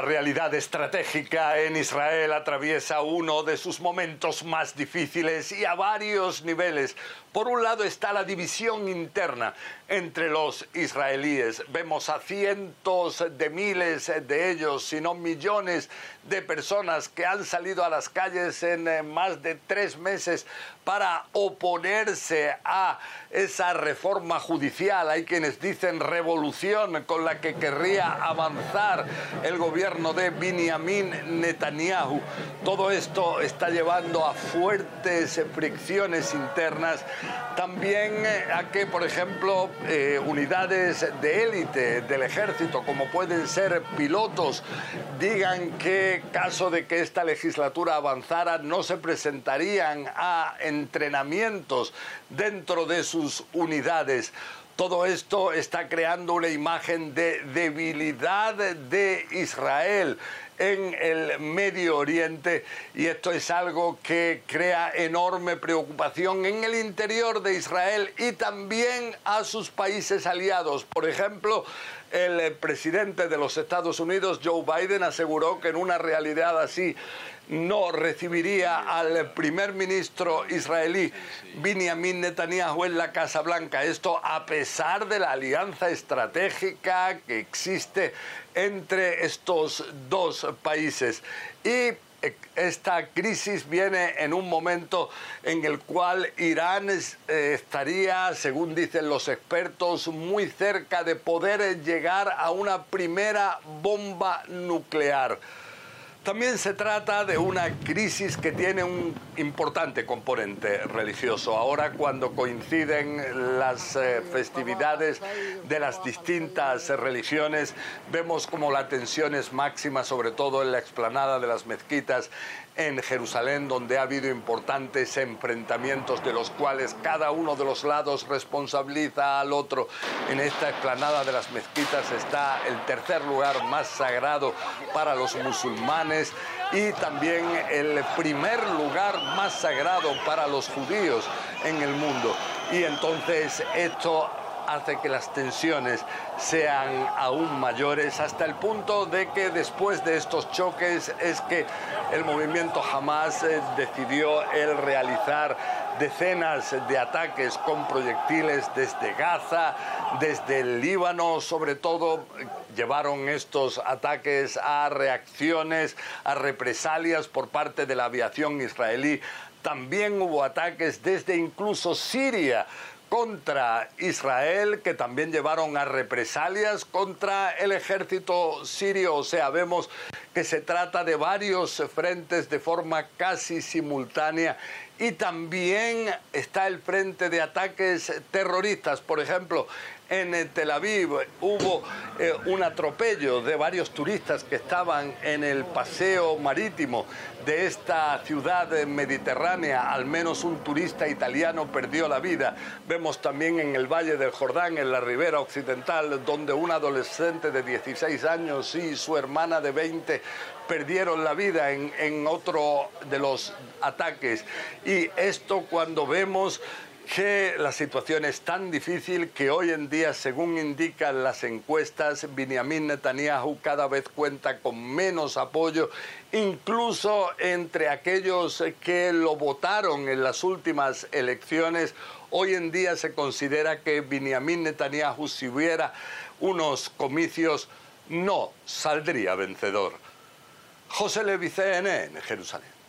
La realidad estratégica en Israel atraviesa uno de sus momentos más difíciles y a varios niveles. Por un lado está la división interna entre los israelíes. Vemos a cientos de miles de ellos, si no millones de personas que han salido a las calles en eh, más de tres meses para oponerse a esa reforma judicial. Hay quienes dicen revolución con la que querría avanzar el gobierno de Benjamin Netanyahu. Todo esto está llevando a fuertes fricciones internas, también eh, a que, por ejemplo, eh, unidades de élite del ejército, como pueden ser pilotos, digan que caso de que esta legislatura avanzara, no se presentarían a entrenamientos dentro de sus unidades. Todo esto está creando una imagen de debilidad de Israel en el Medio Oriente y esto es algo que crea enorme preocupación en el interior de Israel y también a sus países aliados. Por ejemplo, el presidente de los Estados Unidos, Joe Biden, aseguró que en una realidad así no recibiría al primer ministro israelí Benjamin Netanyahu en la Casa Blanca. Esto a pesar de la alianza estratégica que existe entre estos dos países. Y esta crisis viene en un momento en el cual Irán eh, estaría, según dicen los expertos, muy cerca de poder llegar a una primera bomba nuclear. También se trata de una crisis que tiene un importante componente religioso. Ahora cuando coinciden las eh, festividades de las distintas religiones, vemos como la tensión es máxima, sobre todo en la explanada de las mezquitas en Jerusalén, donde ha habido importantes enfrentamientos de los cuales cada uno de los lados responsabiliza al otro. En esta explanada de las mezquitas está el tercer lugar más sagrado para los musulmanes y también el primer lugar más sagrado para los judíos en el mundo. Y entonces esto hace que las tensiones sean aún mayores hasta el punto de que después de estos choques es que el movimiento Hamas eh, decidió el realizar decenas de ataques con proyectiles desde Gaza, desde el Líbano, sobre todo llevaron estos ataques a reacciones, a represalias por parte de la aviación israelí. También hubo ataques desde incluso Siria contra Israel, que también llevaron a represalias contra el ejército sirio. O sea, vemos que se trata de varios frentes de forma casi simultánea. Y también está el frente de ataques terroristas. Por ejemplo, en Tel Aviv hubo eh, un atropello de varios turistas que estaban en el paseo marítimo de esta ciudad mediterránea. Al menos un turista italiano perdió la vida. Vemos también en el Valle del Jordán, en la ribera occidental, donde un adolescente de 16 años y su hermana de 20 perdieron la vida en otro de los ataques. Y esto cuando vemos que la situación es tan difícil que hoy en día, según indican las encuestas, Benjamin Netanyahu cada vez cuenta con menos apoyo, incluso entre aquellos que lo votaron en las últimas elecciones. Hoy en día se considera que Benjamin Netanyahu, si hubiera unos comicios, no saldría vencedor. José Levi, en Jerusalén.